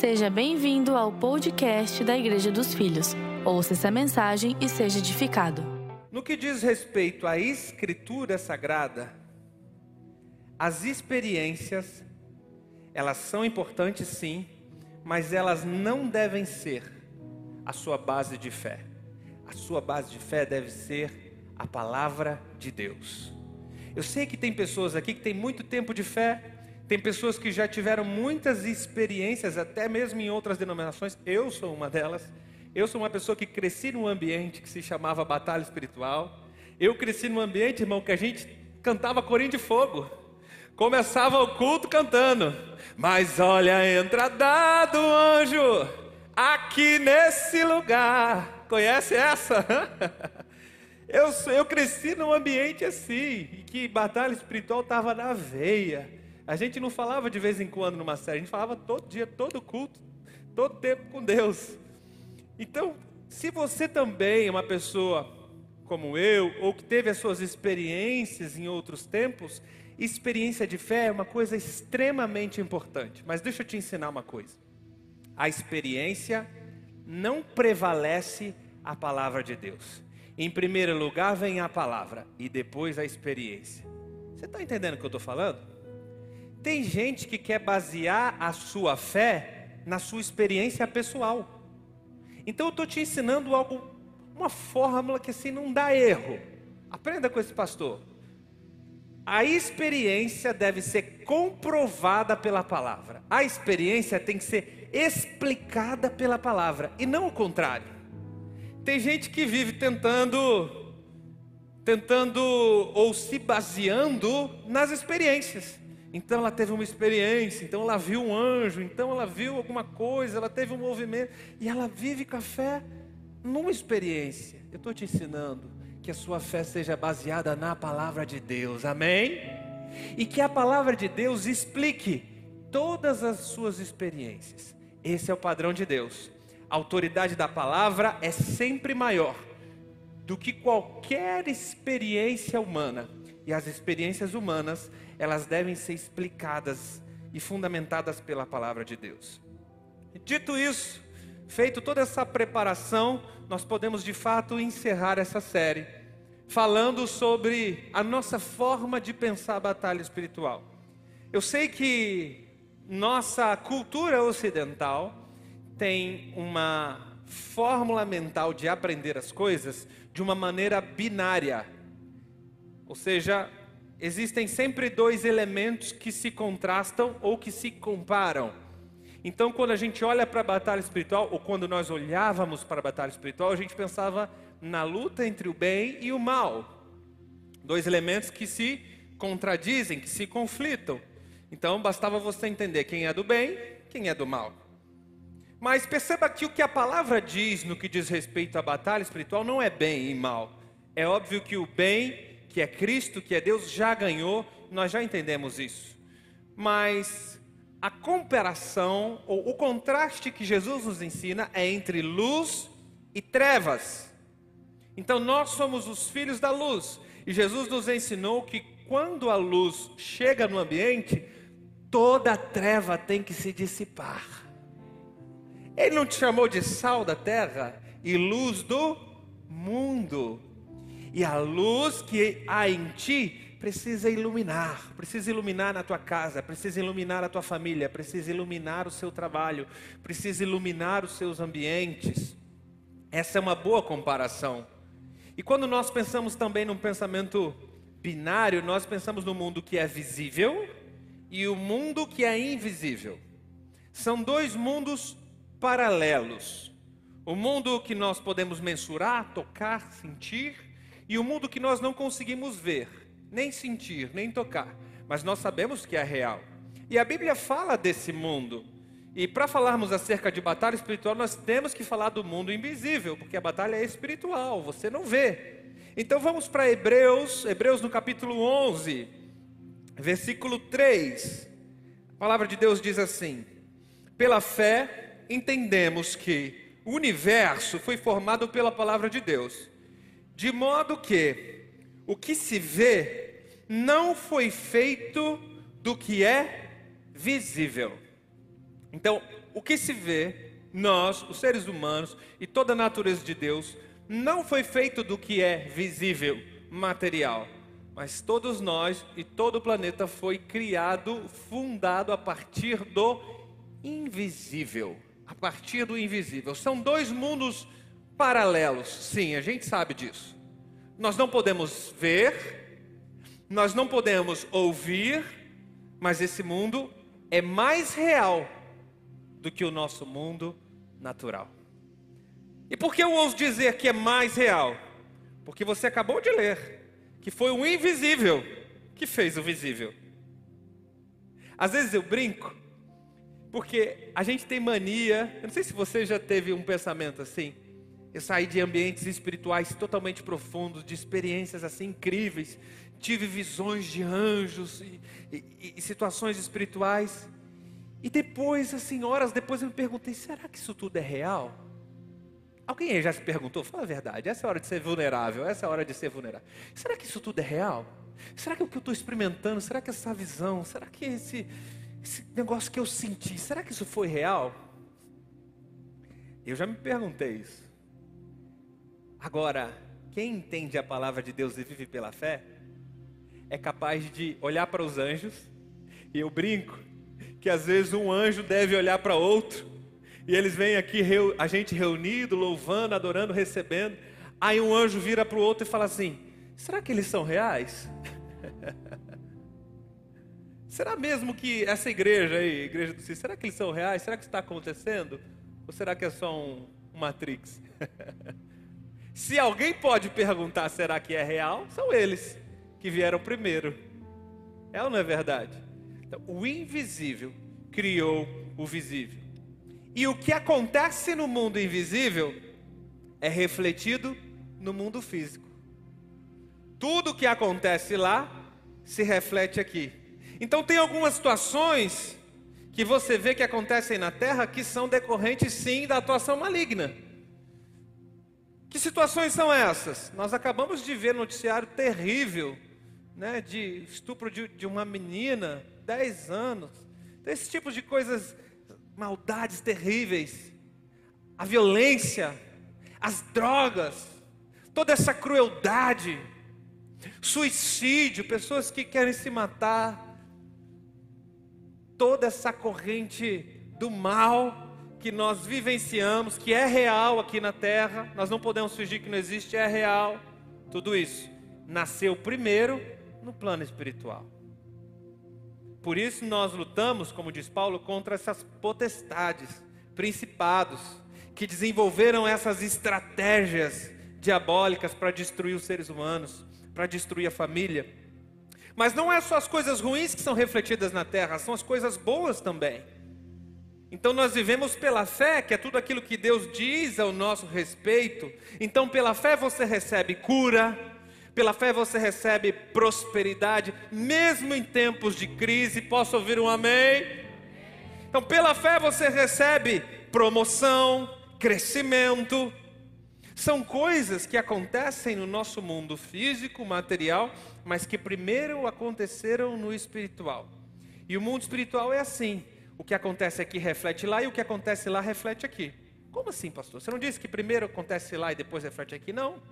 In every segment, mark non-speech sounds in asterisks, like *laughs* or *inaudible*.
Seja bem-vindo ao podcast da Igreja dos Filhos. Ouça essa mensagem e seja edificado. No que diz respeito à Escritura Sagrada, as experiências, elas são importantes sim, mas elas não devem ser a sua base de fé. A sua base de fé deve ser a palavra de Deus. Eu sei que tem pessoas aqui que têm muito tempo de fé, tem pessoas que já tiveram muitas experiências, até mesmo em outras denominações. Eu sou uma delas. Eu sou uma pessoa que cresci num ambiente que se chamava batalha espiritual. Eu cresci num ambiente, irmão, que a gente cantava corinho de fogo. Começava o culto cantando. Mas olha entrada do anjo aqui nesse lugar. Conhece essa? *laughs* Eu, eu cresci num ambiente assim, que batalha espiritual estava na veia. A gente não falava de vez em quando numa série, a gente falava todo dia, todo culto, todo tempo com Deus. Então, se você também é uma pessoa como eu, ou que teve as suas experiências em outros tempos, experiência de fé é uma coisa extremamente importante. Mas deixa eu te ensinar uma coisa: a experiência não prevalece a palavra de Deus. Em primeiro lugar vem a palavra e depois a experiência. Você está entendendo o que eu estou falando? Tem gente que quer basear a sua fé na sua experiência pessoal. Então eu estou te ensinando algo, uma fórmula que assim não dá erro. Aprenda com esse pastor. A experiência deve ser comprovada pela palavra. A experiência tem que ser explicada pela palavra e não o contrário. Tem gente que vive tentando, tentando ou se baseando nas experiências. Então ela teve uma experiência, então ela viu um anjo, então ela viu alguma coisa, ela teve um movimento, e ela vive com a fé numa experiência. Eu estou te ensinando que a sua fé seja baseada na palavra de Deus, amém? E que a palavra de Deus explique todas as suas experiências. Esse é o padrão de Deus a autoridade da palavra é sempre maior do que qualquer experiência humana. E as experiências humanas, elas devem ser explicadas e fundamentadas pela palavra de Deus. Dito isso, feito toda essa preparação, nós podemos de fato encerrar essa série falando sobre a nossa forma de pensar a batalha espiritual. Eu sei que nossa cultura ocidental tem uma fórmula mental de aprender as coisas de uma maneira binária. Ou seja, existem sempre dois elementos que se contrastam ou que se comparam. Então, quando a gente olha para a batalha espiritual, ou quando nós olhávamos para a batalha espiritual, a gente pensava na luta entre o bem e o mal. Dois elementos que se contradizem, que se conflitam. Então, bastava você entender quem é do bem, quem é do mal. Mas perceba que o que a palavra diz no que diz respeito à batalha espiritual não é bem e mal. É óbvio que o bem, que é Cristo, que é Deus, já ganhou, nós já entendemos isso. Mas a comparação, ou o contraste que Jesus nos ensina é entre luz e trevas. Então nós somos os filhos da luz. E Jesus nos ensinou que quando a luz chega no ambiente, toda a treva tem que se dissipar. Ele não te chamou de sal da terra e luz do mundo. E a luz que há em ti precisa iluminar, precisa iluminar na tua casa, precisa iluminar a tua família, precisa iluminar o seu trabalho, precisa iluminar os seus ambientes. Essa é uma boa comparação. E quando nós pensamos também num pensamento binário, nós pensamos no mundo que é visível e o mundo que é invisível. São dois mundos paralelos. O mundo que nós podemos mensurar, tocar, sentir, e o mundo que nós não conseguimos ver, nem sentir, nem tocar, mas nós sabemos que é real. E a Bíblia fala desse mundo. E para falarmos acerca de batalha espiritual, nós temos que falar do mundo invisível, porque a batalha é espiritual, você não vê. Então vamos para Hebreus, Hebreus no capítulo 11, versículo 3. A palavra de Deus diz assim: Pela fé entendemos que o universo foi formado pela palavra de Deus, de modo que o que se vê não foi feito do que é visível. Então, o que se vê, nós, os seres humanos e toda a natureza de Deus, não foi feito do que é visível, material, mas todos nós e todo o planeta foi criado, fundado a partir do invisível. A partir do invisível. São dois mundos paralelos, sim, a gente sabe disso. Nós não podemos ver, nós não podemos ouvir, mas esse mundo é mais real do que o nosso mundo natural. E por que eu ouso dizer que é mais real? Porque você acabou de ler que foi o invisível que fez o visível. Às vezes eu brinco, porque a gente tem mania, eu não sei se você já teve um pensamento assim, eu saí de ambientes espirituais totalmente profundos, de experiências assim incríveis, tive visões de anjos e, e, e situações espirituais, e depois, assim, horas depois eu me perguntei: será que isso tudo é real? Alguém aí já se perguntou? Fala a verdade, essa é a hora de ser vulnerável, essa é a hora de ser vulnerável. Será que isso tudo é real? Será que o que eu estou experimentando, será que essa visão, será que esse, esse negócio que eu senti, será que isso foi real? Eu já me perguntei isso. Agora, quem entende a palavra de Deus e vive pela fé, é capaz de olhar para os anjos, e eu brinco que às vezes um anjo deve olhar para outro, e eles vêm aqui, a gente reunido, louvando, adorando, recebendo. Aí um anjo vira para o outro e fala assim: será que eles são reais? *laughs* será mesmo que essa igreja aí, igreja do Cis, será que eles são reais? Será que isso está acontecendo? Ou será que é só um, um Matrix? *laughs* Se alguém pode perguntar será que é real, são eles que vieram primeiro. É ou não é verdade? Então, o invisível criou o visível. E o que acontece no mundo invisível é refletido no mundo físico. Tudo que acontece lá se reflete aqui. Então tem algumas situações que você vê que acontecem na terra que são decorrentes sim da atuação maligna. Que situações são essas? Nós acabamos de ver noticiário terrível, né, de estupro de, de uma menina, 10 anos. Esse tipo de coisas maldades terríveis, a violência, as drogas, toda essa crueldade, suicídio, pessoas que querem se matar, toda essa corrente do mal que nós vivenciamos, que é real aqui na terra, nós não podemos fingir que não existe, é real. Tudo isso nasceu primeiro no plano espiritual. Por isso nós lutamos, como diz Paulo, contra essas potestades, principados, que desenvolveram essas estratégias diabólicas para destruir os seres humanos, para destruir a família. Mas não é só as coisas ruins que são refletidas na terra, são as coisas boas também. Então nós vivemos pela fé, que é tudo aquilo que Deus diz ao nosso respeito. Então pela fé você recebe cura, pela fé você recebe prosperidade, mesmo em tempos de crise. Posso ouvir um amém? Então, pela fé você recebe promoção, crescimento. São coisas que acontecem no nosso mundo físico, material, mas que primeiro aconteceram no espiritual. E o mundo espiritual é assim: o que acontece aqui reflete lá e o que acontece lá reflete aqui. Como assim, pastor? Você não disse que primeiro acontece lá e depois reflete aqui? Não.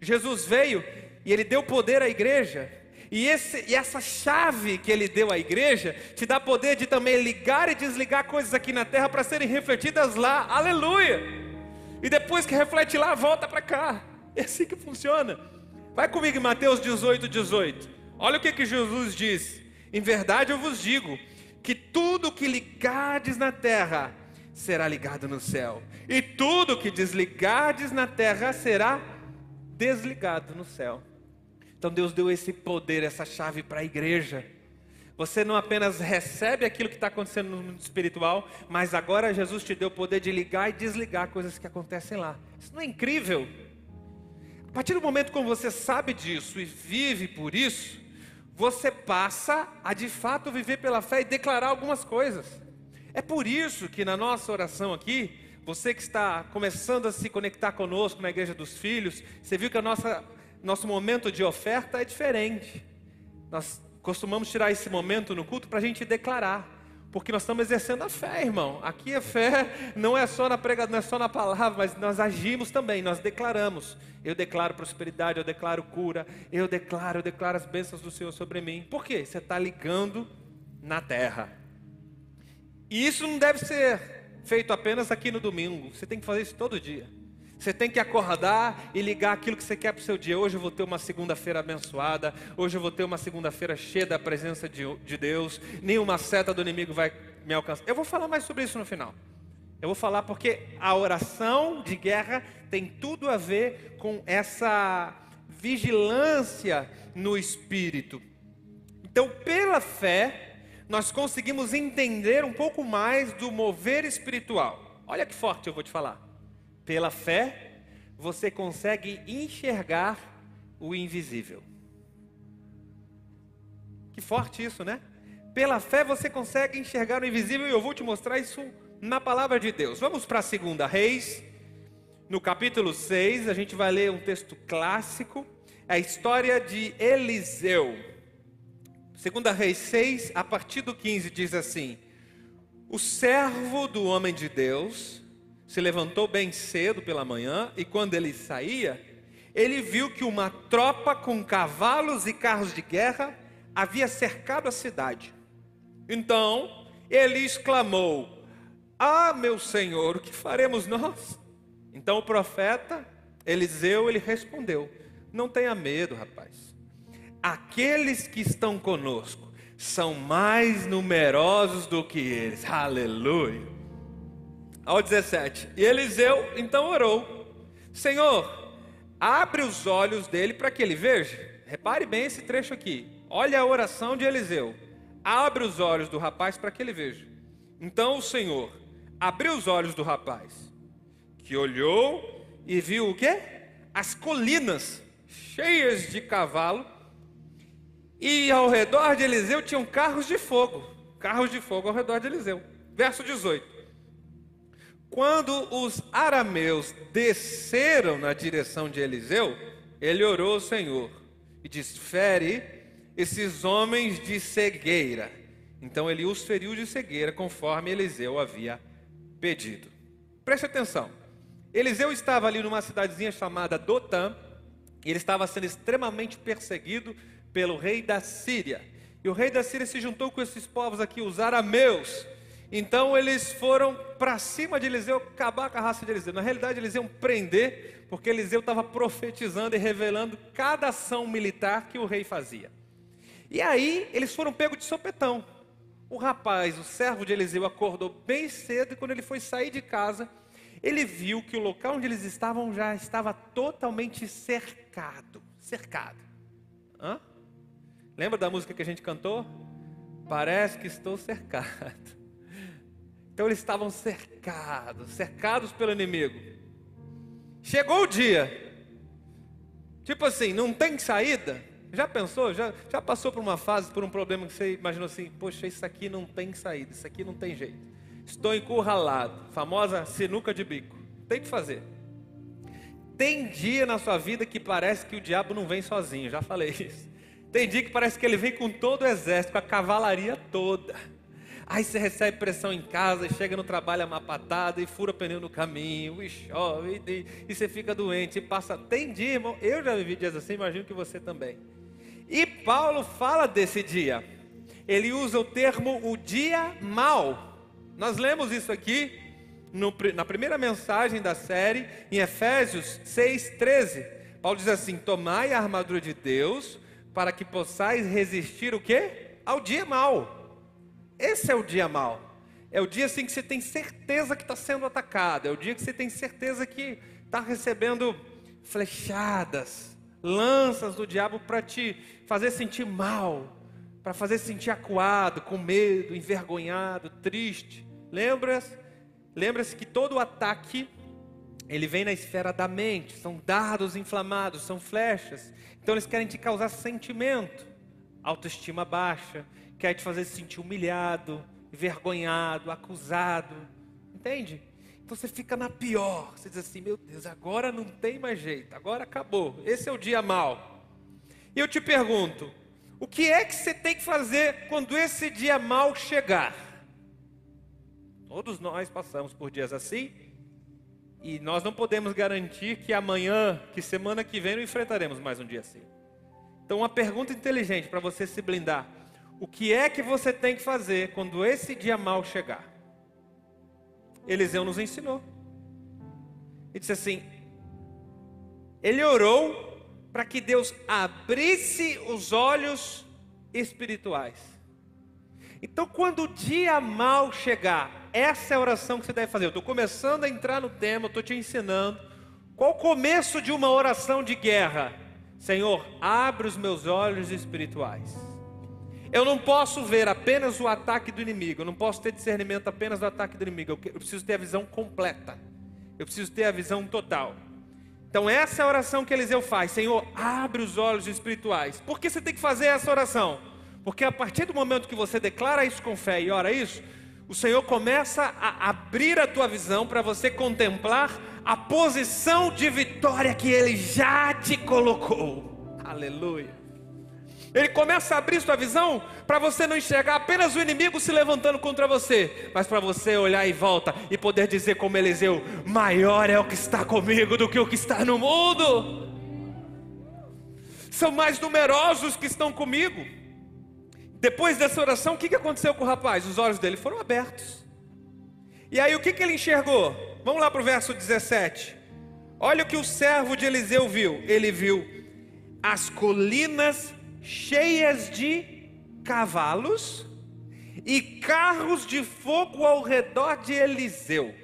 Jesus veio e ele deu poder à igreja. E, esse, e essa chave que ele deu à igreja te dá poder de também ligar e desligar coisas aqui na terra para serem refletidas lá. Aleluia! E depois que reflete lá, volta para cá. É assim que funciona. Vai comigo em Mateus 18, 18. Olha o que, que Jesus diz. Em verdade eu vos digo que tudo que ligardes na terra será ligado no céu, e tudo que desligardes na terra será desligado no céu. Então Deus deu esse poder, essa chave para a igreja. Você não apenas recebe aquilo que está acontecendo no mundo espiritual, mas agora Jesus te deu o poder de ligar e desligar coisas que acontecem lá. Isso não é incrível? A partir do momento que você sabe disso e vive por isso, você passa a de fato viver pela fé e declarar algumas coisas. É por isso que na nossa oração aqui, você que está começando a se conectar conosco na Igreja dos Filhos, você viu que a nosso momento de oferta é diferente. Nós costumamos tirar esse momento no culto para a gente declarar Porque nós estamos exercendo a fé, irmão. Aqui a fé não é só na prega, não é só na palavra, mas nós agimos também, nós declaramos. Eu declaro prosperidade, eu declaro cura, eu declaro, eu declaro as bênçãos do Senhor sobre mim. Por quê? Você está ligando na terra. E isso não deve ser feito apenas aqui no domingo. Você tem que fazer isso todo dia. Você tem que acordar e ligar aquilo que você quer para o seu dia. Hoje eu vou ter uma segunda-feira abençoada. Hoje eu vou ter uma segunda-feira cheia da presença de, de Deus. Nenhuma seta do inimigo vai me alcançar. Eu vou falar mais sobre isso no final. Eu vou falar porque a oração de guerra tem tudo a ver com essa vigilância no espírito. Então, pela fé, nós conseguimos entender um pouco mais do mover espiritual. Olha que forte eu vou te falar. Pela fé, você consegue enxergar o invisível. Que forte isso, né? Pela fé você consegue enxergar o invisível e eu vou te mostrar isso na palavra de Deus. Vamos para a segunda Reis, no capítulo 6, a gente vai ler um texto clássico, a história de Eliseu. Segunda Reis 6, a partir do 15 diz assim: O servo do homem de Deus se levantou bem cedo pela manhã e quando ele saía, ele viu que uma tropa com cavalos e carros de guerra havia cercado a cidade. Então ele exclamou: Ah, meu senhor, o que faremos nós? Então o profeta Eliseu ele respondeu: Não tenha medo, rapaz. Aqueles que estão conosco são mais numerosos do que eles. Aleluia ao 17. E Eliseu então orou: Senhor, abre os olhos dele para que ele veja. Repare bem esse trecho aqui. Olha a oração de Eliseu. Abre os olhos do rapaz para que ele veja. Então o Senhor abriu os olhos do rapaz, que olhou e viu o quê? As colinas cheias de cavalo. E ao redor de Eliseu tinham carros de fogo. Carros de fogo ao redor de Eliseu. Verso 18. Quando os arameus desceram na direção de Eliseu, ele orou ao Senhor e disse: Fere esses homens de cegueira. Então ele os feriu de cegueira, conforme Eliseu havia pedido. Preste atenção. Eliseu estava ali numa cidadezinha chamada Dotã, e ele estava sendo extremamente perseguido pelo rei da Síria. E o rei da Síria se juntou com esses povos aqui, os arameus, então eles foram para cima de Eliseu, acabar com a raça de Eliseu. Na realidade, eles iam prender, porque Eliseu estava profetizando e revelando cada ação militar que o rei fazia. E aí eles foram pegos de sopetão. O rapaz, o servo de Eliseu, acordou bem cedo e quando ele foi sair de casa, ele viu que o local onde eles estavam já estava totalmente cercado. Cercado. Hã? Lembra da música que a gente cantou? Parece que estou cercado. Então eles estavam cercados, cercados pelo inimigo. Chegou o dia, tipo assim, não tem saída. Já pensou? Já, já passou por uma fase, por um problema que você imaginou assim: poxa, isso aqui não tem saída, isso aqui não tem jeito. Estou encurralado, famosa sinuca de bico. Tem que fazer. Tem dia na sua vida que parece que o diabo não vem sozinho, já falei isso. Tem dia que parece que ele vem com todo o exército, com a cavalaria toda. Aí você recebe pressão em casa, chega no trabalho amapatada e fura pneu no caminho, e chove, e, e, você fica doente, e passa. Tem dia, irmão, eu já vivi dias assim, imagino que você também. E Paulo fala desse dia. Ele usa o termo o dia mal. Nós lemos isso aqui no, na primeira mensagem da série, em Efésios 6,13. Paulo diz assim: Tomai a armadura de Deus, para que possais resistir o quê? Ao dia mal. Esse é o dia mau. É o dia assim que você tem certeza que está sendo atacado. É o dia que você tem certeza que está recebendo flechadas, lanças do diabo para te fazer sentir mal, para fazer sentir acuado, com medo, envergonhado, triste. Lembra-se? Lembra-se que todo ataque ele vem na esfera da mente, são dardos inflamados, são flechas. Então eles querem te causar sentimento, autoestima baixa, quer te fazer se sentir humilhado, envergonhado, acusado. Entende? Então você fica na pior. Você diz assim: meu Deus, agora não tem mais jeito, agora acabou. Esse é o dia mal. E eu te pergunto: o que é que você tem que fazer quando esse dia mal chegar? Todos nós passamos por dias assim. E nós não podemos garantir que amanhã, que semana que vem, não enfrentaremos mais um dia assim. Então, uma pergunta inteligente para você se blindar: o que é que você tem que fazer quando esse dia mal chegar? Eliseu nos ensinou. Ele disse assim: ele orou para que Deus abrisse os olhos espirituais. Então, quando o dia mal chegar, essa é a oração que você deve fazer. Eu estou começando a entrar no tema, estou te ensinando. Qual o começo de uma oração de guerra? Senhor, abre os meus olhos espirituais. Eu não posso ver apenas o ataque do inimigo, eu não posso ter discernimento apenas do ataque do inimigo, eu preciso ter a visão completa, eu preciso ter a visão total. Então, essa é a oração que Eliseu faz: Senhor, abre os olhos espirituais. Por que você tem que fazer essa oração? Porque a partir do momento que você declara isso com fé e ora isso, o Senhor começa a abrir a tua visão para você contemplar a posição de vitória que Ele já te colocou. Aleluia. Ele começa a abrir sua visão para você não enxergar apenas o inimigo se levantando contra você, mas para você olhar em volta e poder dizer como Eliseu: maior é o que está comigo do que o que está no mundo. São mais numerosos que estão comigo. Depois dessa oração, o que aconteceu com o rapaz? Os olhos dele foram abertos. E aí, o que ele enxergou? Vamos lá para o verso 17. Olha o que o servo de Eliseu viu. Ele viu as colinas cheias de cavalos e carros de fogo ao redor de Eliseu.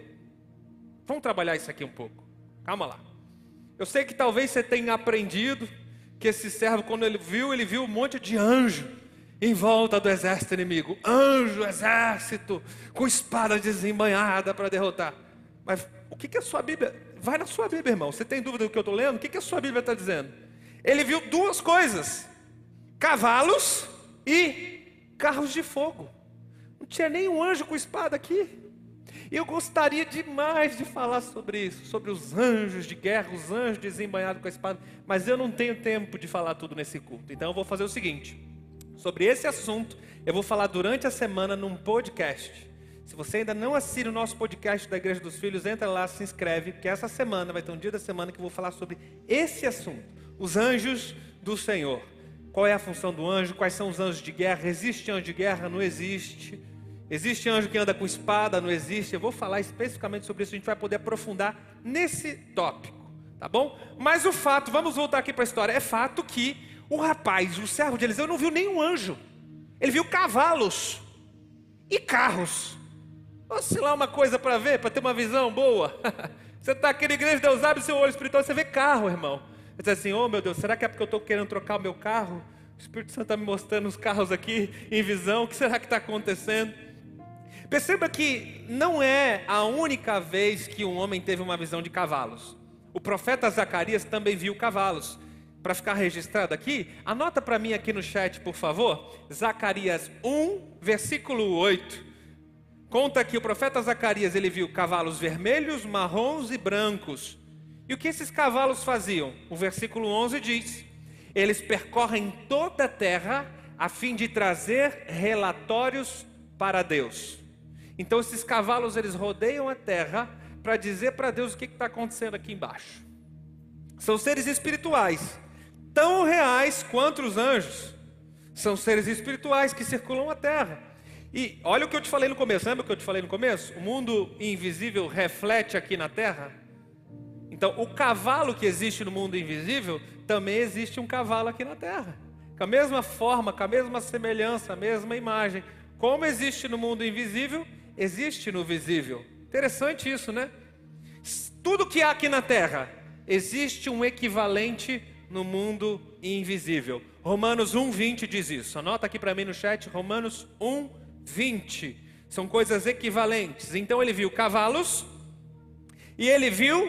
Vamos trabalhar isso aqui um pouco. Calma lá. Eu sei que talvez você tenha aprendido que esse servo, quando ele viu, ele viu um monte de anjo em volta do exército inimigo. Anjo, exército, com espada desembanhada para derrotar. Mas o que, que a sua Bíblia. Vai na sua Bíblia, irmão. Você tem dúvida do que eu estou lendo? O que, que a sua Bíblia está dizendo? Ele viu duas coisas cavalos e carros de fogo. Não tinha nenhum anjo com espada aqui. Eu gostaria demais de falar sobre isso, sobre os anjos de guerra, os anjos desembanhados com a espada, mas eu não tenho tempo de falar tudo nesse culto. Então eu vou fazer o seguinte: sobre esse assunto, eu vou falar durante a semana num podcast. Se você ainda não assina o nosso podcast da Igreja dos Filhos, entra lá, se inscreve, porque essa semana vai ter um dia da semana que eu vou falar sobre esse assunto, os anjos do Senhor. Qual é a função do anjo? Quais são os anjos de guerra? Existe anjo de guerra? Não existe. Existe anjo que anda com espada? Não existe. Eu vou falar especificamente sobre isso, a gente vai poder aprofundar nesse tópico, tá bom? Mas o fato, vamos voltar aqui para a história, é fato que o rapaz, o servo de Eliseu, não viu nenhum anjo. Ele viu cavalos e carros. Sei lá uma coisa para ver, para ter uma visão boa. *laughs* Você está aqui na igreja, Deus abre seu olho espiritual, você vê carro, irmão. Diz assim: Oh meu Deus, será que é porque eu estou querendo trocar o meu carro? O Espírito Santo está me mostrando os carros aqui em visão. O que será que está acontecendo? Perceba que não é a única vez que um homem teve uma visão de cavalos. O profeta Zacarias também viu cavalos. Para ficar registrado aqui, anota para mim aqui no chat, por favor. Zacarias 1, versículo 8. Conta que o profeta Zacarias ele viu cavalos vermelhos, marrons e brancos e o que esses cavalos faziam? O versículo 11 diz: Eles percorrem toda a terra a fim de trazer relatórios para Deus. Então esses cavalos eles rodeiam a terra para dizer para Deus o que está acontecendo aqui embaixo. São seres espirituais, tão reais quanto os anjos. São seres espirituais que circulam a terra. E olha o que eu te falei no começo, lembra o que eu te falei no começo? O mundo invisível reflete aqui na terra. Então, o cavalo que existe no mundo invisível, também existe um cavalo aqui na terra. Com a mesma forma, com a mesma semelhança, a mesma imagem. Como existe no mundo invisível, existe no visível. Interessante isso, né? Tudo que há aqui na terra, existe um equivalente no mundo invisível. Romanos 1:20 diz isso. Anota aqui para mim no chat, Romanos 1:20. São coisas equivalentes. Então ele viu cavalos e ele viu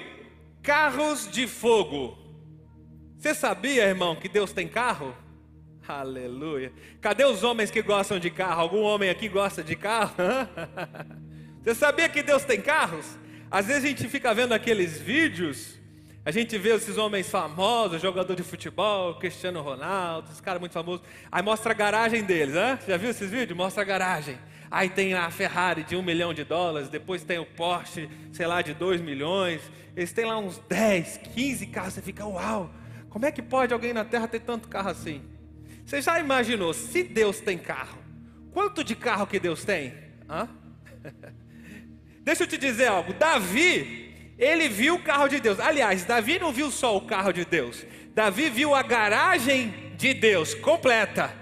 carros de fogo. Você sabia, irmão, que Deus tem carro? Aleluia. Cadê os homens que gostam de carro? Algum homem aqui gosta de carro? *laughs* Você sabia que Deus tem carros? Às vezes a gente fica vendo aqueles vídeos, a gente vê esses homens famosos, jogador de futebol, Cristiano Ronaldo, esses caras muito famosos. Aí mostra a garagem deles, hein? Já viu esses vídeos? Mostra a garagem. Aí tem a Ferrari de um milhão de dólares, depois tem o Porsche, sei lá, de dois milhões. Eles têm lá uns 10, 15 carros. Você fica, uau, como é que pode alguém na Terra ter tanto carro assim? Você já imaginou, se Deus tem carro, quanto de carro que Deus tem? Hã? *laughs* Deixa eu te dizer algo. Davi, ele viu o carro de Deus. Aliás, Davi não viu só o carro de Deus. Davi viu a garagem de Deus completa.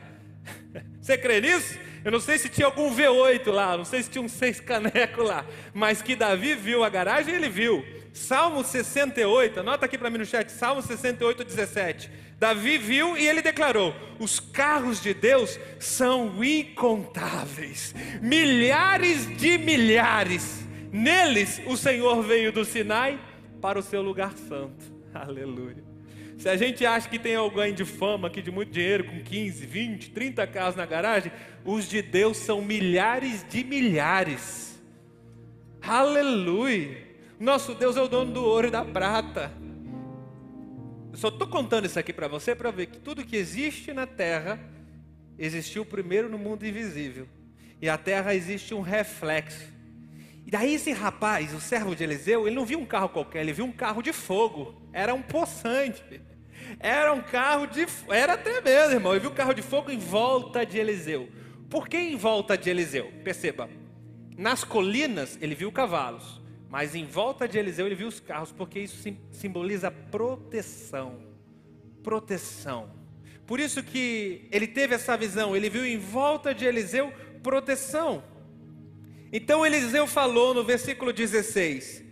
*laughs* Você crê nisso? Eu não sei se tinha algum V8 lá, não sei se tinha um seis caneco lá, mas que Davi viu a garagem, ele viu. Salmo 68, anota aqui para mim no chat, Salmo 68, 17. Davi viu e ele declarou: os carros de Deus são incontáveis, milhares de milhares. Neles o Senhor veio do Sinai para o seu lugar santo. *laughs* Aleluia. Se a gente acha que tem alguém de fama aqui, de muito dinheiro, com 15, 20, 30 carros na garagem, os de Deus são milhares de milhares. Aleluia. Nosso Deus é o dono do ouro e da prata. Eu só estou contando isso aqui para você para ver que tudo que existe na terra existiu primeiro no mundo invisível. E a terra existe um reflexo. E daí esse rapaz, o servo de Eliseu, ele não viu um carro qualquer, ele viu um carro de fogo. Era um poçante. Era um carro de. Era até mesmo, irmão. Ele viu um carro de fogo em volta de Eliseu. Por que em volta de Eliseu? Perceba. Nas colinas ele viu cavalos. Mas em volta de Eliseu ele viu os carros, porque isso simboliza proteção. Proteção. Por isso que ele teve essa visão, ele viu em volta de Eliseu proteção. Então Eliseu falou no versículo 16: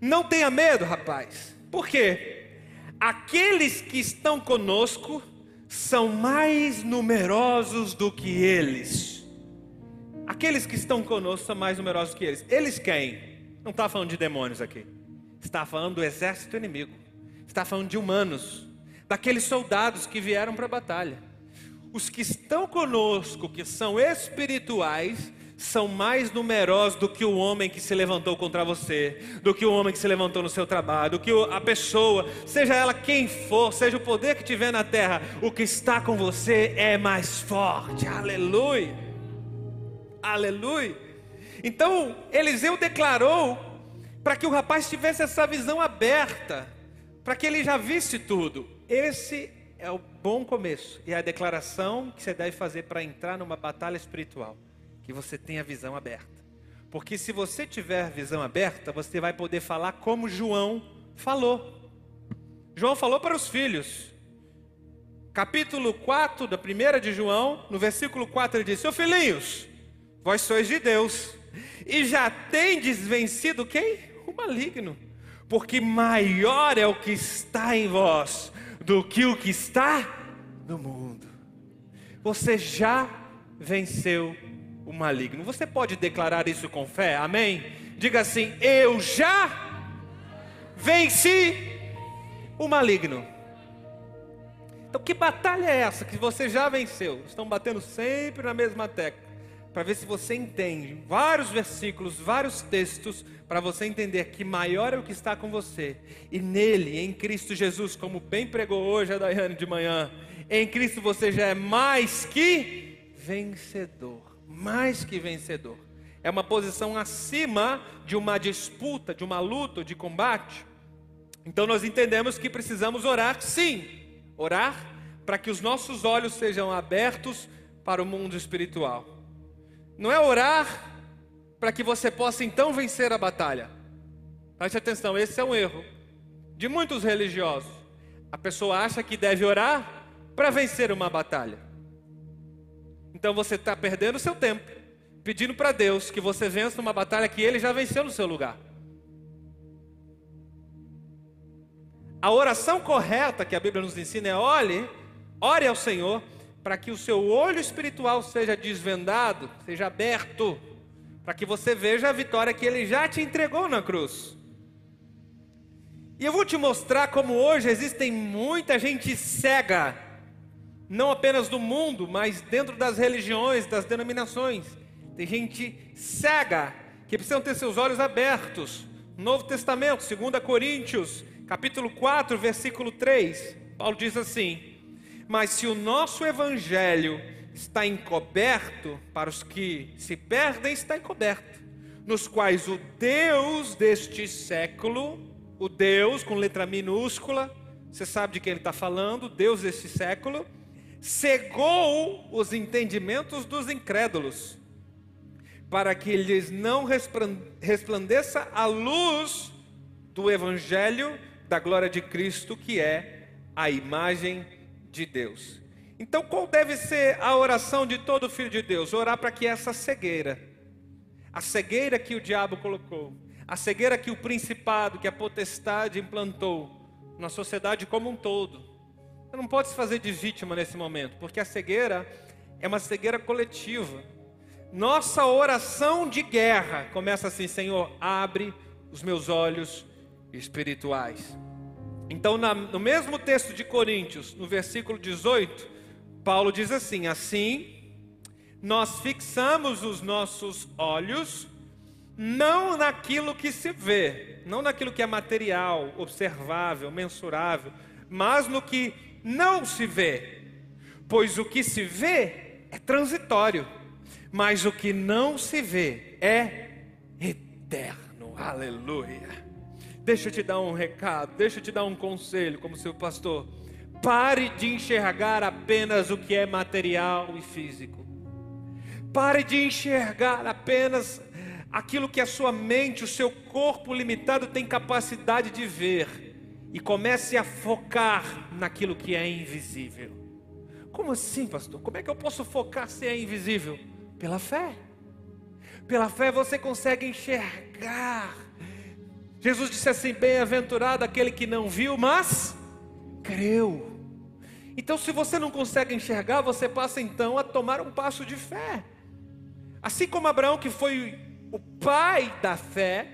Não tenha medo, rapaz. Por quê? Aqueles que estão conosco são mais numerosos do que eles. Aqueles que estão conosco são mais numerosos que eles. Eles quem? Não está falando de demônios aqui. Está falando do exército inimigo. Está falando de humanos. Daqueles soldados que vieram para a batalha. Os que estão conosco, que são espirituais, são mais numerosos do que o homem que se levantou contra você, do que o homem que se levantou no seu trabalho, do que a pessoa, seja ela quem for, seja o poder que tiver na terra, o que está com você é mais forte. Aleluia. Aleluia. Então, Eliseu declarou para que o rapaz tivesse essa visão aberta, para que ele já visse tudo. Esse é o bom começo e é a declaração que você deve fazer para entrar numa batalha espiritual que você tenha visão aberta. Porque se você tiver visão aberta, você vai poder falar como João falou. João falou para os filhos. Capítulo 4 da primeira de João, no versículo 4 ele diz: Seu filhinhos, vós sois de Deus, e já tendes vencido quem? O maligno. Porque maior é o que está em vós do que o que está no mundo. Você já venceu o maligno. Você pode declarar isso com fé? Amém? Diga assim: Eu já venci o maligno. Então, que batalha é essa que você já venceu? Estão batendo sempre na mesma tecla para ver se você entende vários versículos, vários textos, para você entender que maior é o que está com você, e nele, em Cristo Jesus, como bem pregou hoje a Daiane de manhã, em Cristo você já é mais que vencedor mais que vencedor. É uma posição acima de uma disputa, de uma luta, de combate. Então nós entendemos que precisamos orar, sim, orar para que os nossos olhos sejam abertos para o mundo espiritual. Não é orar para que você possa então vencer a batalha. Preste atenção, esse é um erro de muitos religiosos. A pessoa acha que deve orar para vencer uma batalha. Então você está perdendo o seu tempo, pedindo para Deus que você vença uma batalha que Ele já venceu no seu lugar. A oração correta que a Bíblia nos ensina é: ore, ore ao Senhor, para que o seu olho espiritual seja desvendado, seja aberto, para que você veja a vitória que Ele já te entregou na cruz. E eu vou te mostrar como hoje existem muita gente cega não apenas do mundo, mas dentro das religiões, das denominações. Tem gente cega que precisam ter seus olhos abertos. Novo Testamento, 2 Coríntios, capítulo 4, versículo 3. Paulo diz assim: Mas se o nosso evangelho está encoberto, para os que se perdem, está encoberto, nos quais o Deus deste século, o Deus com letra minúscula, você sabe de quem ele está falando, Deus deste século, cegou os entendimentos dos incrédulos, para que lhes não resplandeça a luz do Evangelho da glória de Cristo, que é a imagem de Deus. Então, qual deve ser a oração de todo filho de Deus? Orar para que essa cegueira, a cegueira que o diabo colocou, a cegueira que o principado, que a potestade implantou na sociedade como um todo, você não pode se fazer de vítima nesse momento, porque a cegueira é uma cegueira coletiva. Nossa oração de guerra começa assim: Senhor, abre os meus olhos espirituais. Então, na, no mesmo texto de Coríntios, no versículo 18, Paulo diz assim: Assim, nós fixamos os nossos olhos não naquilo que se vê, não naquilo que é material, observável, mensurável, mas no que não se vê, pois o que se vê é transitório, mas o que não se vê é eterno. Aleluia. Deixa eu te dar um recado, deixa eu te dar um conselho, como seu pastor. Pare de enxergar apenas o que é material e físico. Pare de enxergar apenas aquilo que a sua mente, o seu corpo limitado tem capacidade de ver e comece a focar naquilo que é invisível. Como assim, pastor? Como é que eu posso focar se é invisível? Pela fé. Pela fé você consegue enxergar. Jesus disse assim: Bem-aventurado aquele que não viu, mas creu. Então, se você não consegue enxergar, você passa então a tomar um passo de fé. Assim como Abraão, que foi o pai da fé,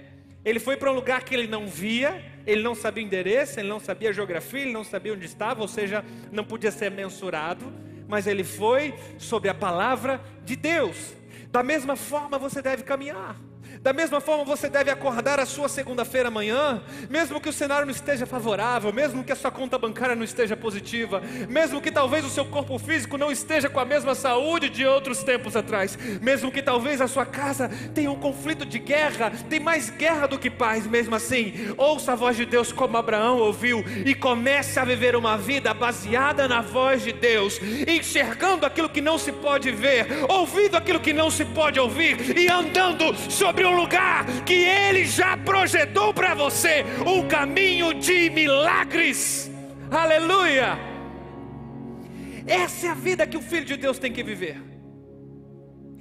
ele foi para um lugar que ele não via, ele não sabia o endereço, ele não sabia a geografia, ele não sabia onde estava, ou seja, não podia ser mensurado, mas ele foi sobre a palavra de Deus. Da mesma forma você deve caminhar. Da mesma forma, você deve acordar a sua segunda-feira amanhã, mesmo que o cenário não esteja favorável, mesmo que a sua conta bancária não esteja positiva, mesmo que talvez o seu corpo físico não esteja com a mesma saúde de outros tempos atrás, mesmo que talvez a sua casa tenha um conflito de guerra, tem mais guerra do que paz, mesmo assim, ouça a voz de Deus como Abraão ouviu e comece a viver uma vida baseada na voz de Deus, enxergando aquilo que não se pode ver, ouvindo aquilo que não se pode ouvir e andando sobre um lugar que Ele já projetou para você um caminho de milagres. Aleluia! Essa é a vida que o Filho de Deus tem que viver.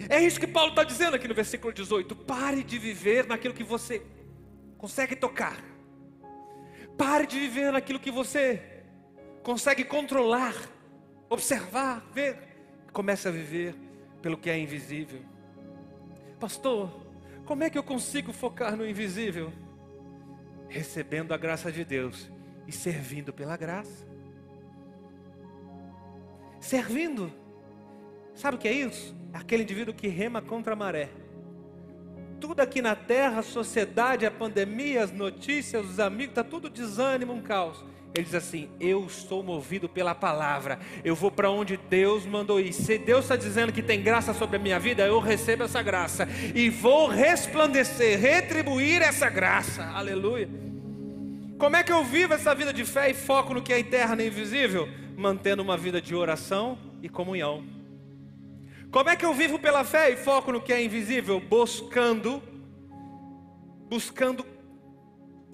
É isso que Paulo está dizendo aqui no versículo 18. Pare de viver naquilo que você consegue tocar. Pare de viver naquilo que você consegue controlar, observar, ver. Comece a viver pelo que é invisível. Pastor, como é que eu consigo focar no invisível? Recebendo a graça de Deus e servindo pela graça. Servindo. Sabe o que é isso? Aquele indivíduo que rema contra a maré. Tudo aqui na terra, a sociedade, a pandemia, as notícias, os amigos, está tudo desânimo, um caos. Ele diz assim: Eu estou movido pela palavra, eu vou para onde Deus mandou ir. Se Deus está dizendo que tem graça sobre a minha vida, eu recebo essa graça e vou resplandecer, retribuir essa graça. Aleluia. Como é que eu vivo essa vida de fé e foco no que é eterno e invisível? Mantendo uma vida de oração e comunhão. Como é que eu vivo pela fé e foco no que é invisível? Buscando, buscando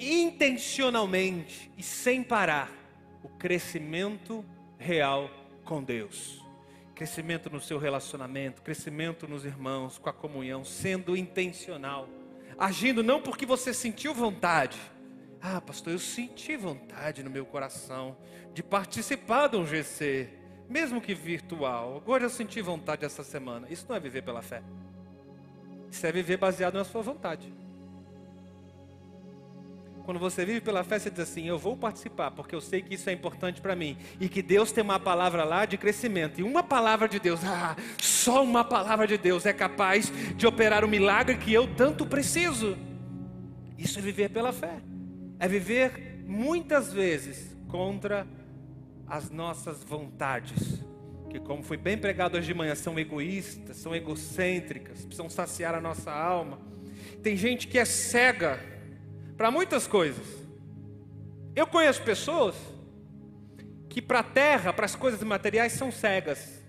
intencionalmente e sem parar o crescimento real com Deus. Crescimento no seu relacionamento, crescimento nos irmãos, com a comunhão, sendo intencional, agindo não porque você sentiu vontade. Ah, pastor, eu senti vontade no meu coração de participar de um GC, mesmo que virtual. Agora eu senti vontade essa semana. Isso não é viver pela fé. Isso é viver baseado na sua vontade. Quando você vive pela fé, você diz assim: Eu vou participar, porque eu sei que isso é importante para mim. E que Deus tem uma palavra lá de crescimento. E uma palavra de Deus, ah, só uma palavra de Deus é capaz de operar o milagre que eu tanto preciso. Isso é viver pela fé. É viver muitas vezes contra as nossas vontades. que, como foi bem pregado hoje de manhã, são egoístas, são egocêntricas, precisam saciar a nossa alma. Tem gente que é cega para muitas coisas. Eu conheço pessoas que para a terra, para as coisas materiais, são cegas.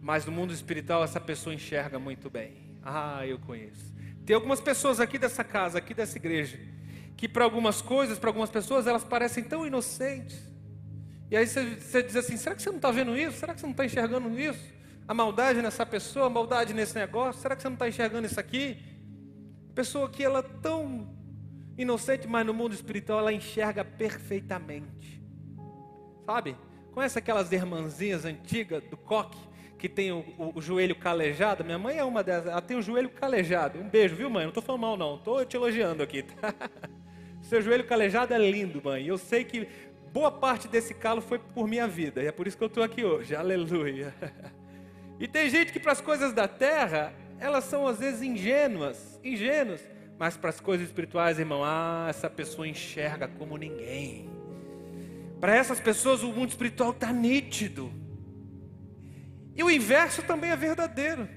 Mas no mundo espiritual essa pessoa enxerga muito bem. Ah, eu conheço. Tem algumas pessoas aqui dessa casa, aqui dessa igreja, que para algumas coisas, para algumas pessoas, elas parecem tão inocentes. E aí você, você diz assim: será que você não está vendo isso? Será que você não está enxergando isso? A maldade nessa pessoa, a maldade nesse negócio, será que você não está enxergando isso aqui? Pessoa que ela é tão inocente, mas no mundo espiritual ela enxerga perfeitamente. Sabe? Conhece aquelas irmãzinhas antigas do coque que tem o, o, o, joelho calejado? Minha mãe é uma dessas, ela tem o joelho calejado. Um beijo, viu, mãe? Não estou falando mal, não. Estou te elogiando aqui. Tá? *laughs* Seu joelho calejado é lindo, mãe. Eu sei que boa parte desse calo foi por minha vida. E é por isso que eu estou aqui hoje. Aleluia. *laughs* E tem gente que para as coisas da terra, elas são às vezes ingênuas, ingênuas. Mas para as coisas espirituais, irmão, ah, essa pessoa enxerga como ninguém. Para essas pessoas o mundo espiritual está nítido. E o inverso também é verdadeiro.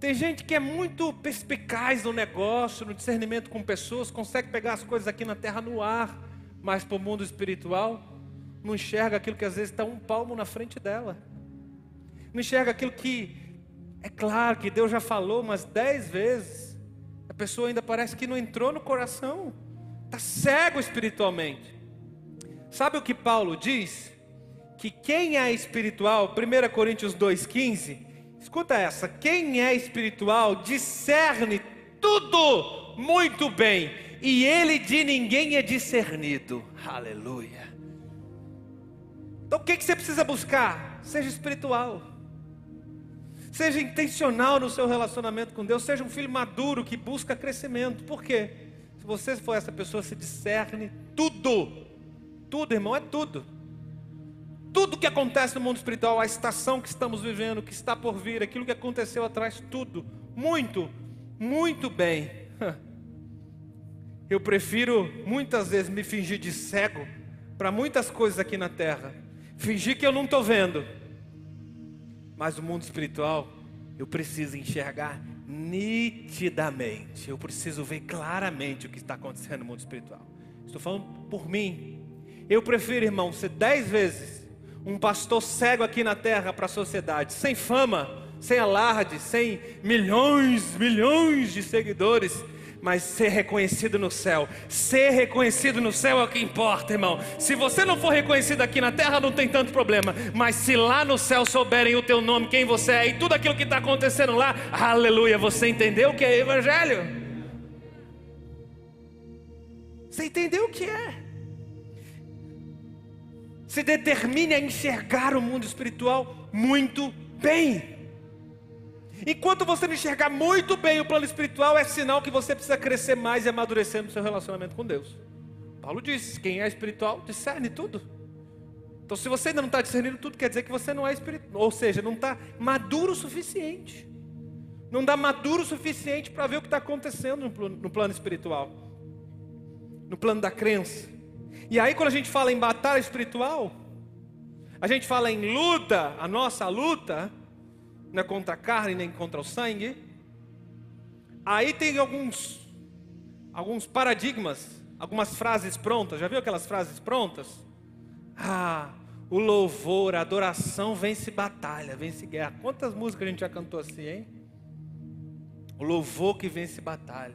Tem gente que é muito perspicaz no negócio, no discernimento com pessoas, consegue pegar as coisas aqui na terra no ar, mas para o mundo espiritual não enxerga aquilo que às vezes está um palmo na frente dela. Não enxerga aquilo que é claro que Deus já falou umas dez vezes. Pessoa ainda parece que não entrou no coração, está cego espiritualmente. Sabe o que Paulo diz? Que quem é espiritual, 1 Coríntios 2,15, escuta essa: quem é espiritual discerne tudo muito bem, e ele de ninguém é discernido. Aleluia. Então o que, que você precisa buscar? Seja espiritual. Seja intencional no seu relacionamento com Deus. Seja um filho maduro que busca crescimento. Por quê? Se você for essa pessoa, se discerne tudo tudo, irmão, é tudo. Tudo que acontece no mundo espiritual, a estação que estamos vivendo, que está por vir, aquilo que aconteceu atrás, tudo, muito, muito bem. *laughs* Eu prefiro muitas vezes me fingir de cego para muitas coisas aqui na terra, fingir que eu não estou vendo, mas o mundo espiritual eu preciso enxergar nitidamente, eu preciso ver claramente o que está acontecendo no mundo espiritual. Estou falando por mim, eu prefiro, irmão, ser dez vezes um pastor cego aqui na terra para a sociedade, sem fama, sem alarde, sem milhões, milhões de seguidores, mas ser reconhecido no céu. Ser reconhecido no céu é o que importa, irmão. Se você não for reconhecido aqui na terra, não tem tanto problema. Mas se lá no céu souberem o teu nome, quem você é e tudo aquilo que está acontecendo lá, aleluia, você entendeu o que é evangelho? Você entendeu o que é? se determine a enxergar o mundo espiritual muito bem. Enquanto você não enxergar muito bem o plano espiritual, é sinal que você precisa crescer mais e amadurecer no seu relacionamento com Deus. Paulo diz: quem é espiritual discerne tudo. Então, se você ainda não está discernindo tudo, quer dizer que você não é espiritual, ou seja, não está maduro o suficiente. Não dá maduro o suficiente para ver o que está acontecendo no plano espiritual, no plano da crença. E aí, quando a gente fala em batalha espiritual, a gente fala em luta, a nossa luta não é contra a carne nem contra o sangue. Aí tem alguns alguns paradigmas, algumas frases prontas. Já viu aquelas frases prontas? Ah, o louvor, a adoração vence batalha, vence guerra. Quantas músicas a gente já cantou assim, hein? O louvor que vence batalha.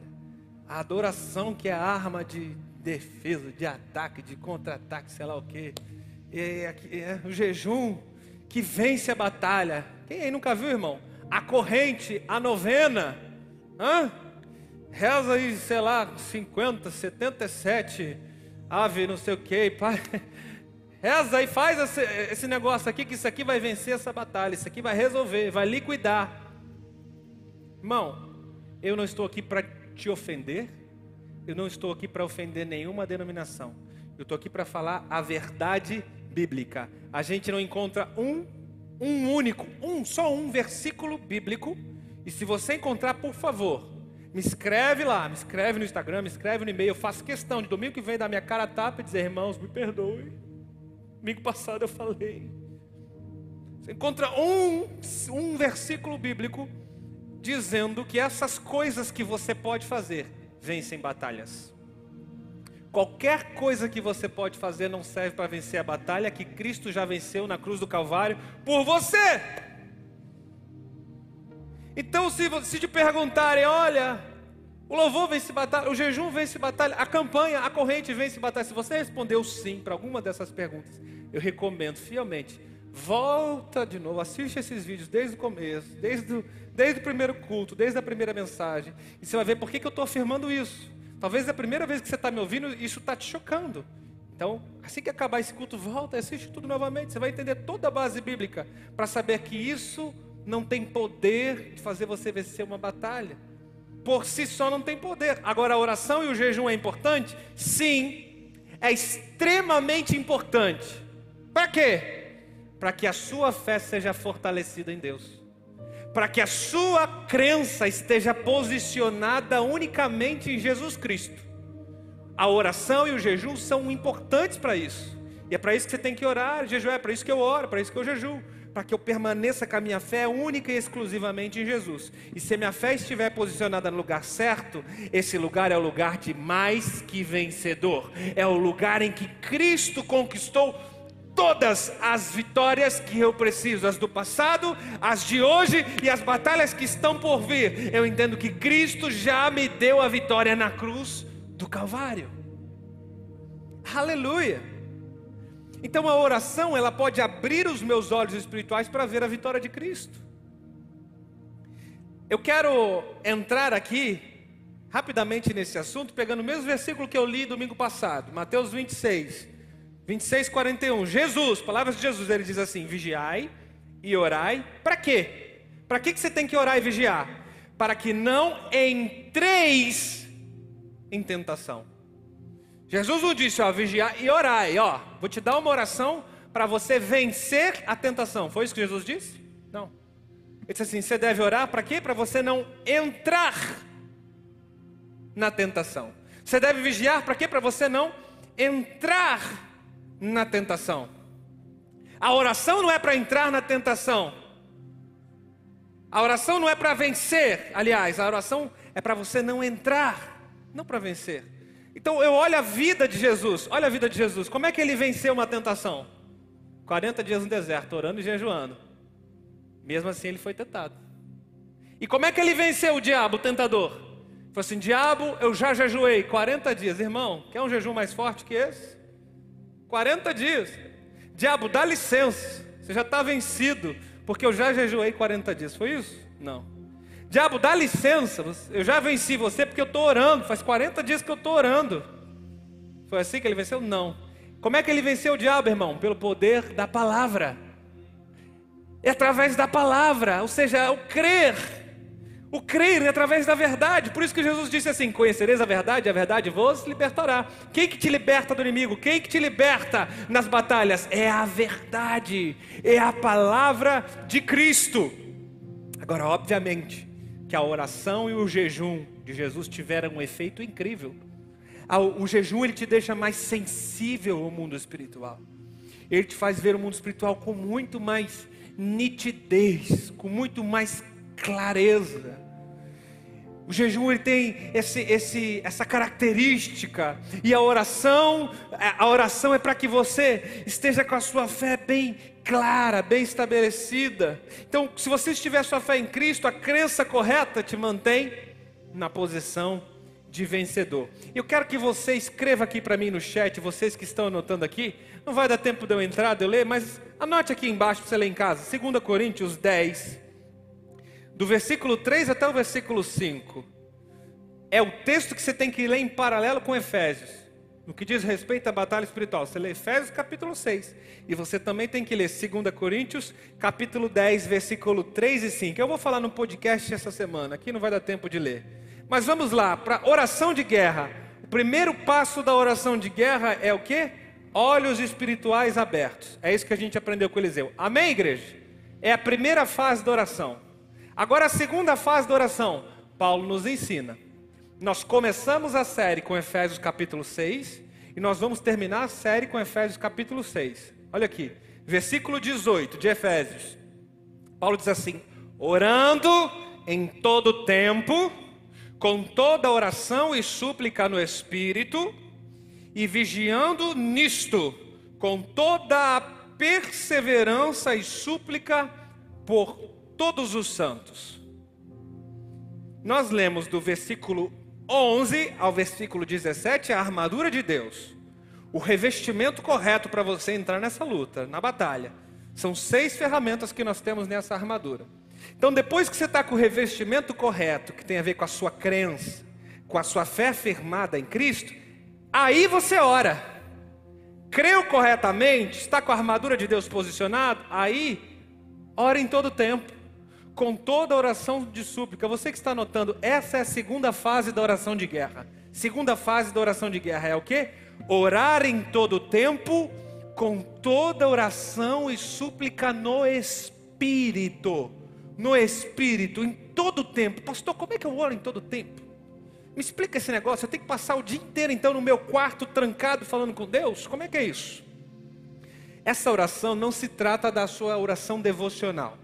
A adoração que é a arma de defesa, de ataque, de contra-ataque, sei lá o quê. É, é, o jejum que vence a batalha. Quem aí nunca viu, irmão? A corrente, a novena. Hã? Reza aí, sei lá, 50, 77 ave, não sei o quê. Pai. *laughs* Reza aí, faz esse, esse negócio aqui, que isso aqui vai vencer essa batalha. Isso aqui vai resolver, vai liquidar. Irmão, eu não estou aqui para te ofender eu não estou aqui para ofender nenhuma denominação. Eu estou aqui para falar a verdade bíblica. A gente não encontra um, um único, um, só um versículo bíblico. E se você encontrar, por favor, me escreve lá, me escreve no Instagram, me escreve no e-mail. Eu faço questão de domingo que vem dar minha cara a tapa e dizer, irmãos, me perdoe. Domingo passado eu falei. Você encontra um, um versículo bíblico dizendo que essas coisas que você pode fazer vencem batalhas. Qualquer coisa que você pode fazer não serve para vencer a batalha que Cristo já venceu na cruz do Calvário por você. Então, se, se te perguntarem, olha, o louvor vence batalha, o jejum vence batalha, a campanha, a corrente vence batalha. Se você respondeu sim para alguma dessas perguntas, eu recomendo fielmente, volta de novo, assiste esses vídeos desde o começo, desde o, desde o primeiro culto, desde a primeira mensagem, e você vai ver por que, que eu estou afirmando isso. Talvez é a primeira vez que você está me ouvindo, isso está te chocando. Então, assim que acabar esse culto, volta e assiste tudo novamente. Você vai entender toda a base bíblica para saber que isso não tem poder de fazer você vencer uma batalha. Por si só não tem poder. Agora, a oração e o jejum é importante? Sim, é extremamente importante. Para quê? Para que a sua fé seja fortalecida em Deus para que a sua crença esteja posicionada unicamente em Jesus Cristo. A oração e o jejum são importantes para isso. E é para isso que você tem que orar, jejum é para isso que eu oro, para isso que eu jejuo, para que eu permaneça com a minha fé única e exclusivamente em Jesus. E se a minha fé estiver posicionada no lugar certo, esse lugar é o lugar de mais que vencedor. É o lugar em que Cristo conquistou todas as vitórias que eu preciso, as do passado, as de hoje e as batalhas que estão por vir. Eu entendo que Cristo já me deu a vitória na cruz do Calvário. Aleluia. Então a oração, ela pode abrir os meus olhos espirituais para ver a vitória de Cristo. Eu quero entrar aqui rapidamente nesse assunto, pegando o mesmo versículo que eu li domingo passado, Mateus 26 26, 41. Jesus, palavras de Jesus, ele diz assim: vigiai e orai. Para quê? Para que você tem que orar e vigiar? Para que não entreis em tentação. Jesus não disse, ó, vigiar e orai, ó. Vou te dar uma oração para você vencer a tentação. Foi isso que Jesus disse? Não. Ele disse assim: você deve orar para quê? Para você não entrar na tentação. Você deve vigiar para quê? Para você não entrar na tentação. A oração não é para entrar na tentação. A oração não é para vencer. Aliás, a oração é para você não entrar, não para vencer. Então eu olho a vida de Jesus. Olha a vida de Jesus. Como é que ele venceu uma tentação? 40 dias no deserto, orando e jejuando. Mesmo assim ele foi tentado. E como é que ele venceu o diabo, o tentador? Falou assim: Diabo, eu já jejuei 40 dias. Irmão, quer um jejum mais forte que esse? 40 dias. Diabo, dá licença. Você já está vencido, porque eu já jejuei 40 dias. Foi isso? Não. Diabo, dá licença. Eu já venci você porque eu estou orando. Faz 40 dias que eu estou orando. Foi assim que ele venceu? Não. Como é que ele venceu o diabo, irmão? Pelo poder da palavra. É através da palavra, ou seja, é o crer o crer é através da verdade. Por isso que Jesus disse assim: Conhecereis a verdade, a verdade vos libertará. Quem que te liberta do inimigo? Quem que te liberta nas batalhas? É a verdade, é a palavra de Cristo. Agora, obviamente, que a oração e o jejum de Jesus tiveram um efeito incrível. O jejum ele te deixa mais sensível ao mundo espiritual. Ele te faz ver o mundo espiritual com muito mais nitidez, com muito mais clareza. O jejum ele tem esse, esse, essa característica e a oração, a oração é para que você esteja com a sua fé bem clara, bem estabelecida. Então, se você estiver sua fé em Cristo, a crença correta te mantém na posição de vencedor. Eu quero que você escreva aqui para mim no chat, vocês que estão anotando aqui. Não vai dar tempo de eu entrar, de eu ler, mas anote aqui embaixo para você ler em casa. 2 Coríntios 10, do versículo 3 até o versículo 5, é o texto que você tem que ler em paralelo com Efésios. No que diz respeito à batalha espiritual, você lê Efésios capítulo 6. E você também tem que ler 2 Coríntios, capítulo 10, versículo 3 e 5. Eu vou falar no podcast essa semana, aqui não vai dar tempo de ler. Mas vamos lá, para oração de guerra. O primeiro passo da oração de guerra é o que? Olhos espirituais abertos. É isso que a gente aprendeu com Eliseu. Amém, igreja? É a primeira fase da oração. Agora, a segunda fase da oração, Paulo nos ensina. Nós começamos a série com Efésios capítulo 6 e nós vamos terminar a série com Efésios capítulo 6. Olha aqui, Versículo 18 de Efésios. Paulo diz assim: orando em todo tempo, com toda oração e súplica no Espírito, e vigiando nisto, com toda a perseverança e súplica por todos os santos. Nós lemos do versículo 11 ao versículo 17 a armadura de Deus. O revestimento correto para você entrar nessa luta, na batalha. São seis ferramentas que nós temos nessa armadura. Então, depois que você está com o revestimento correto, que tem a ver com a sua crença, com a sua fé firmada em Cristo, aí você ora. Creu corretamente, está com a armadura de Deus posicionado, aí ora em todo tempo, com toda oração de súplica. Você que está anotando, essa é a segunda fase da oração de guerra. Segunda fase da oração de guerra é o que? Orar em todo tempo, com toda oração e súplica no Espírito no Espírito em todo tempo. Pastor, como é que eu oro em todo tempo? Me explica esse negócio. Eu tenho que passar o dia inteiro então no meu quarto trancado falando com Deus? Como é que é isso? Essa oração não se trata da sua oração devocional.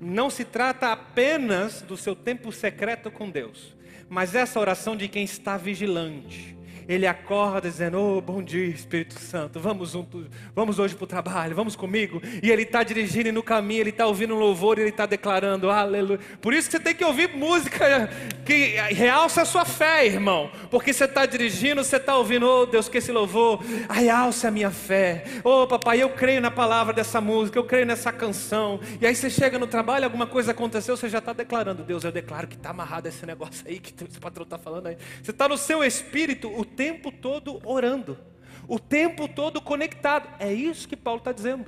Não se trata apenas do seu tempo secreto com Deus. Mas essa oração de quem está vigilante ele acorda dizendo: Oh, bom dia, Espírito Santo, vamos vamos hoje para o trabalho, vamos comigo. E ele está dirigindo no caminho, ele está ouvindo um louvor ele está declarando: Aleluia. Por isso que você tem que ouvir música que realça a sua fé, irmão. Porque você está dirigindo, você está ouvindo: Oh, Deus, que esse louvor realce a minha fé. Oh, papai, eu creio na palavra dessa música, eu creio nessa canção. E aí você chega no trabalho, alguma coisa aconteceu, você já está declarando: Deus, eu declaro que está amarrado esse negócio aí que o patrão está falando aí. Você está no seu espírito, o tempo todo orando, o tempo todo conectado. É isso que Paulo está dizendo.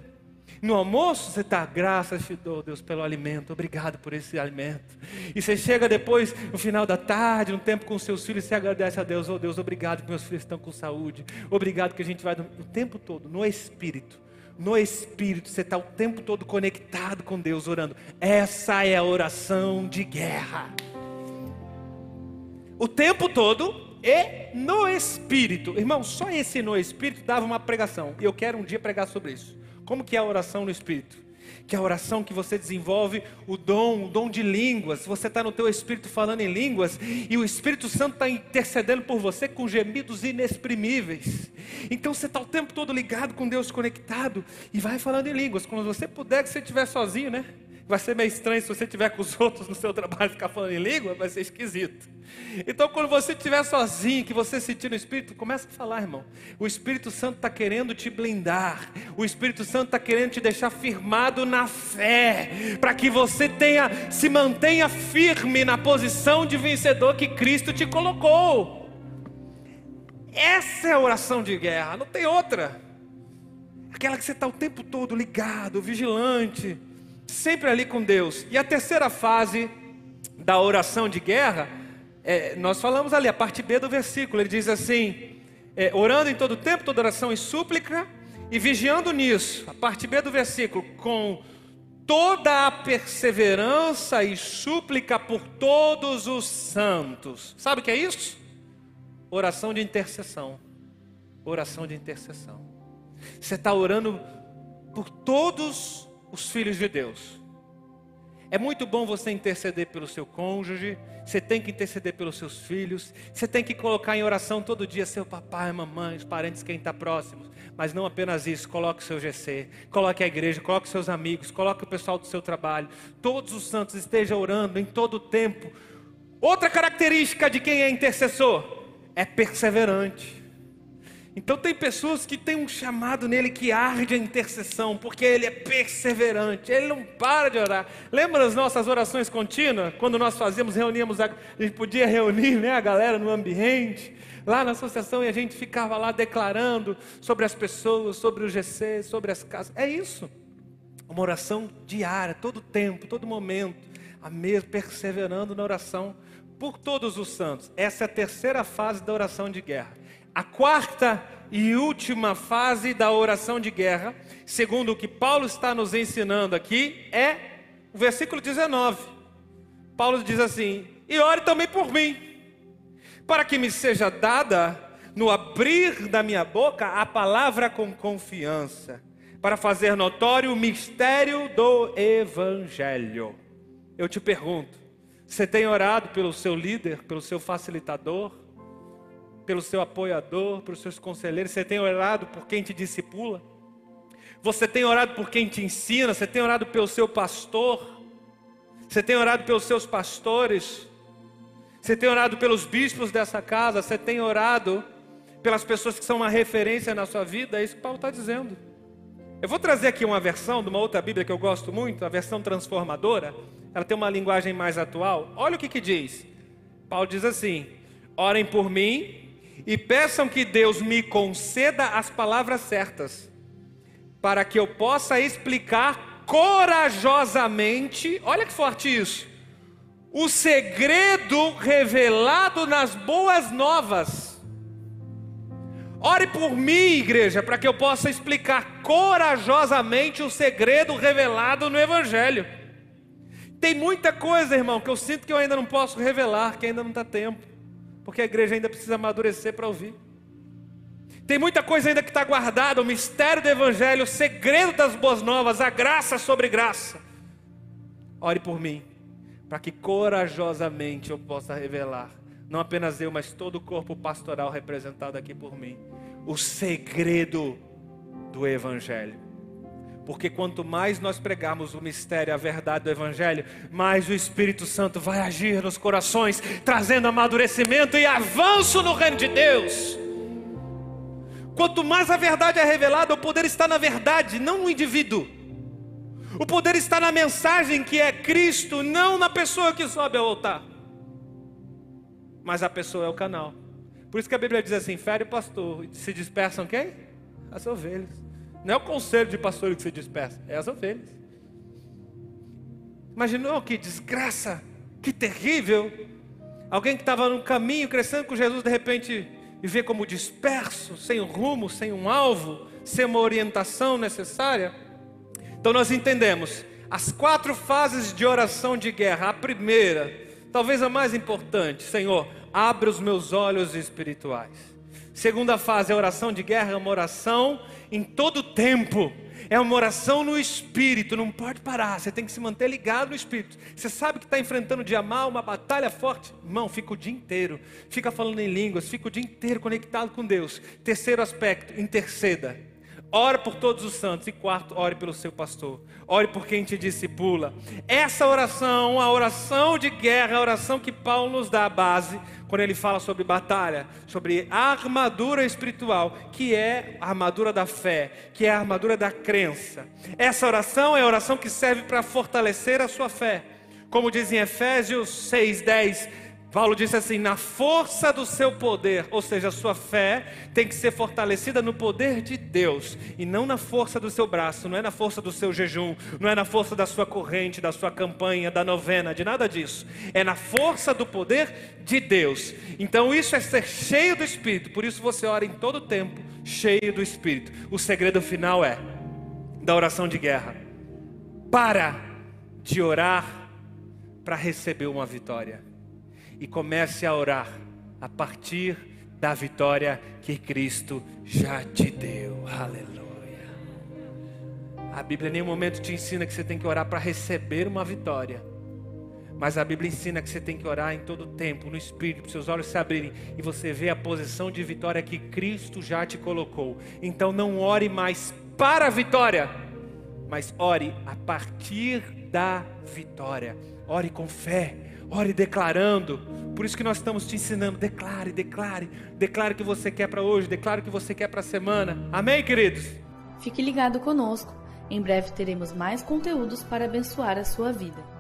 No almoço você está, graças te dou, Deus, pelo alimento, obrigado por esse alimento. E você chega depois, no final da tarde, no tempo com seus filhos, você agradece a Deus, oh Deus, obrigado que meus filhos estão com saúde, obrigado que a gente vai o tempo todo, no Espírito. No Espírito, você está o tempo todo conectado com Deus, orando. Essa é a oração de guerra. O tempo todo e no Espírito. Irmão, só esse no Espírito dava uma pregação. E eu quero um dia pregar sobre isso. Como que é a oração no Espírito? Que é a oração que você desenvolve o dom, o dom de línguas. Você está no teu Espírito falando em línguas e o Espírito Santo está intercedendo por você com gemidos inexprimíveis. Então você está o tempo todo ligado com Deus, conectado e vai falando em línguas. Quando você puder, que você estiver sozinho, né? Vai ser meio estranho se você estiver com os *laughs* outros no seu trabalho ficar falando em língua, vai ser esquisito. Então, quando você estiver sozinho, que você sentir no Espírito, começa a falar, irmão. O Espírito Santo está querendo te blindar. O Espírito Santo está querendo te deixar firmado na fé, para que você tenha, se mantenha firme na posição de vencedor que Cristo te colocou. Essa é a oração de guerra, não tem outra. Aquela que você está o tempo todo ligado, vigilante sempre ali com Deus. E a terceira fase da oração de guerra, é, nós falamos ali, a parte B do versículo, ele diz assim: é, orando em todo tempo, toda oração e súplica, e vigiando nisso, a parte B do versículo, com toda a perseverança e súplica por todos os santos. Sabe o que é isso? Oração de intercessão. Oração de intercessão. Você está orando por todos os filhos de Deus. É muito bom você interceder pelo seu cônjuge, você tem que interceder pelos seus filhos, você tem que colocar em oração todo dia seu papai, mamãe, os parentes, quem está próximo. Mas não apenas isso, coloque o seu GC, coloque a igreja, coloque seus amigos, coloque o pessoal do seu trabalho. Todos os santos estejam orando em todo o tempo. Outra característica de quem é intercessor é perseverante. Então tem pessoas que têm um chamado nele que arde a intercessão, porque ele é perseverante, ele não para de orar. Lembra das nossas orações contínuas? Quando nós fazíamos, reuníamos, a, a gente podia reunir né, a galera no ambiente, lá na associação, e a gente ficava lá declarando sobre as pessoas, sobre o GC, sobre as casas. É isso. Uma oração diária, todo tempo, todo momento, a mesmo, perseverando na oração por todos os santos. Essa é a terceira fase da oração de guerra. A quarta e última fase da oração de guerra, segundo o que Paulo está nos ensinando aqui, é o versículo 19. Paulo diz assim: E ore também por mim, para que me seja dada no abrir da minha boca a palavra com confiança, para fazer notório o mistério do Evangelho. Eu te pergunto: você tem orado pelo seu líder, pelo seu facilitador, pelo seu apoiador, pelos seus conselheiros? Você tem orado por quem te discipula? Você tem orado por quem te ensina? Você tem orado pelo seu pastor? Você tem orado pelos seus pastores? Você tem orado pelos bispos dessa casa? Você tem orado pelas pessoas que são uma referência na sua vida? É isso que Paulo está dizendo. Eu vou trazer aqui uma versão de uma outra Bíblia que eu gosto muito, a versão transformadora. Ela tem uma linguagem mais atual. Olha o que, que diz. Paulo diz assim: Orem por mim e peçam que Deus me conceda as palavras certas, para que eu possa explicar corajosamente. Olha que forte isso. O segredo revelado nas boas novas Ore por mim, igreja, para que eu possa explicar corajosamente o segredo revelado no Evangelho. Tem muita coisa, irmão, que eu sinto que eu ainda não posso revelar, que ainda não está tempo, porque a igreja ainda precisa amadurecer para ouvir. Tem muita coisa ainda que está guardada, o mistério do Evangelho, o segredo das boas novas, a graça sobre graça. Ore por mim, para que corajosamente eu possa revelar não apenas eu, mas todo o corpo pastoral representado aqui por mim. O segredo do Evangelho. Porque quanto mais nós pregarmos o mistério, a verdade do Evangelho, mais o Espírito Santo vai agir nos corações, trazendo amadurecimento e avanço no reino de Deus. Quanto mais a verdade é revelada, o poder está na verdade, não no indivíduo. O poder está na mensagem que é Cristo, não na pessoa que sobe ao altar mas a pessoa é o canal. Por isso que a Bíblia diz assim: fere o pastor, se dispersam quem? As ovelhas. Não é o conselho de pastor que se dispersa, é as ovelhas. Imaginou que desgraça, que terrível. Alguém que estava no caminho, crescendo com Jesus, de repente viver como disperso, sem um rumo, sem um alvo, sem uma orientação necessária. Então nós entendemos as quatro fases de oração de guerra. A primeira, talvez a mais importante, Senhor, abre os meus olhos espirituais. Segunda fase, a oração de guerra é uma oração em todo tempo. É uma oração no espírito, não pode parar, você tem que se manter ligado no espírito. Você sabe que está enfrentando um dia mal, uma batalha forte, irmão, fica o dia inteiro, fica falando em línguas, fica o dia inteiro conectado com Deus. Terceiro aspecto, interceda. Ore por todos os santos. E quarto, ore pelo seu pastor. Ore por quem te discipula. Essa oração, a oração de guerra, a oração que Paulo nos dá a base, quando ele fala sobre batalha, sobre a armadura espiritual, que é a armadura da fé, que é a armadura da crença. Essa oração é a oração que serve para fortalecer a sua fé. Como diz em Efésios 6,10, Paulo disse assim: na força do seu poder, ou seja, a sua fé tem que ser fortalecida no poder de Deus e não na força do seu braço, não é na força do seu jejum, não é na força da sua corrente, da sua campanha, da novena, de nada disso. É na força do poder de Deus. Então isso é ser cheio do Espírito, por isso você ora em todo tempo, cheio do Espírito. O segredo final é da oração de guerra. Para de orar para receber uma vitória e comece a orar a partir da vitória que Cristo já te deu. Aleluia. A Bíblia em nenhum momento te ensina que você tem que orar para receber uma vitória. Mas a Bíblia ensina que você tem que orar em todo tempo, no Espírito, para seus olhos se abrirem e você vê a posição de vitória que Cristo já te colocou. Então não ore mais para a vitória, mas ore a partir da vitória. Ore com fé Ore declarando. Por isso que nós estamos te ensinando. Declare, declare. Declare o que você quer para hoje. Declare o que você quer para a semana. Amém, queridos? Fique ligado conosco. Em breve teremos mais conteúdos para abençoar a sua vida.